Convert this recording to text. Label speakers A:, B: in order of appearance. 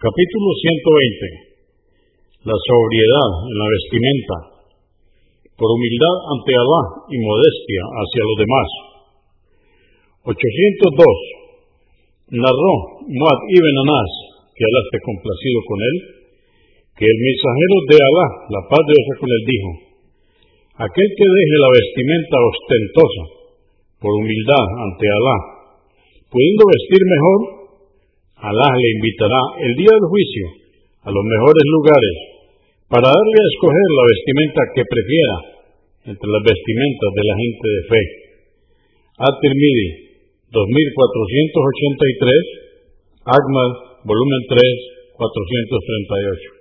A: Capítulo 120. La sobriedad en la vestimenta, por humildad ante Alá y modestia hacia los demás. 802. Narró Muad ibn Anas, que Alá esté complacido con él, que el mensajero de Alá, la paz de con él, dijo, aquel que deje la vestimenta ostentosa por humildad ante Alá, pudiendo vestir mejor, Alá le invitará el día del juicio a los mejores lugares para darle a escoger la vestimenta que prefiera entre las vestimentas de la gente de fe. At-Tirmidhi 2483, Ahmad, volumen 3, 438.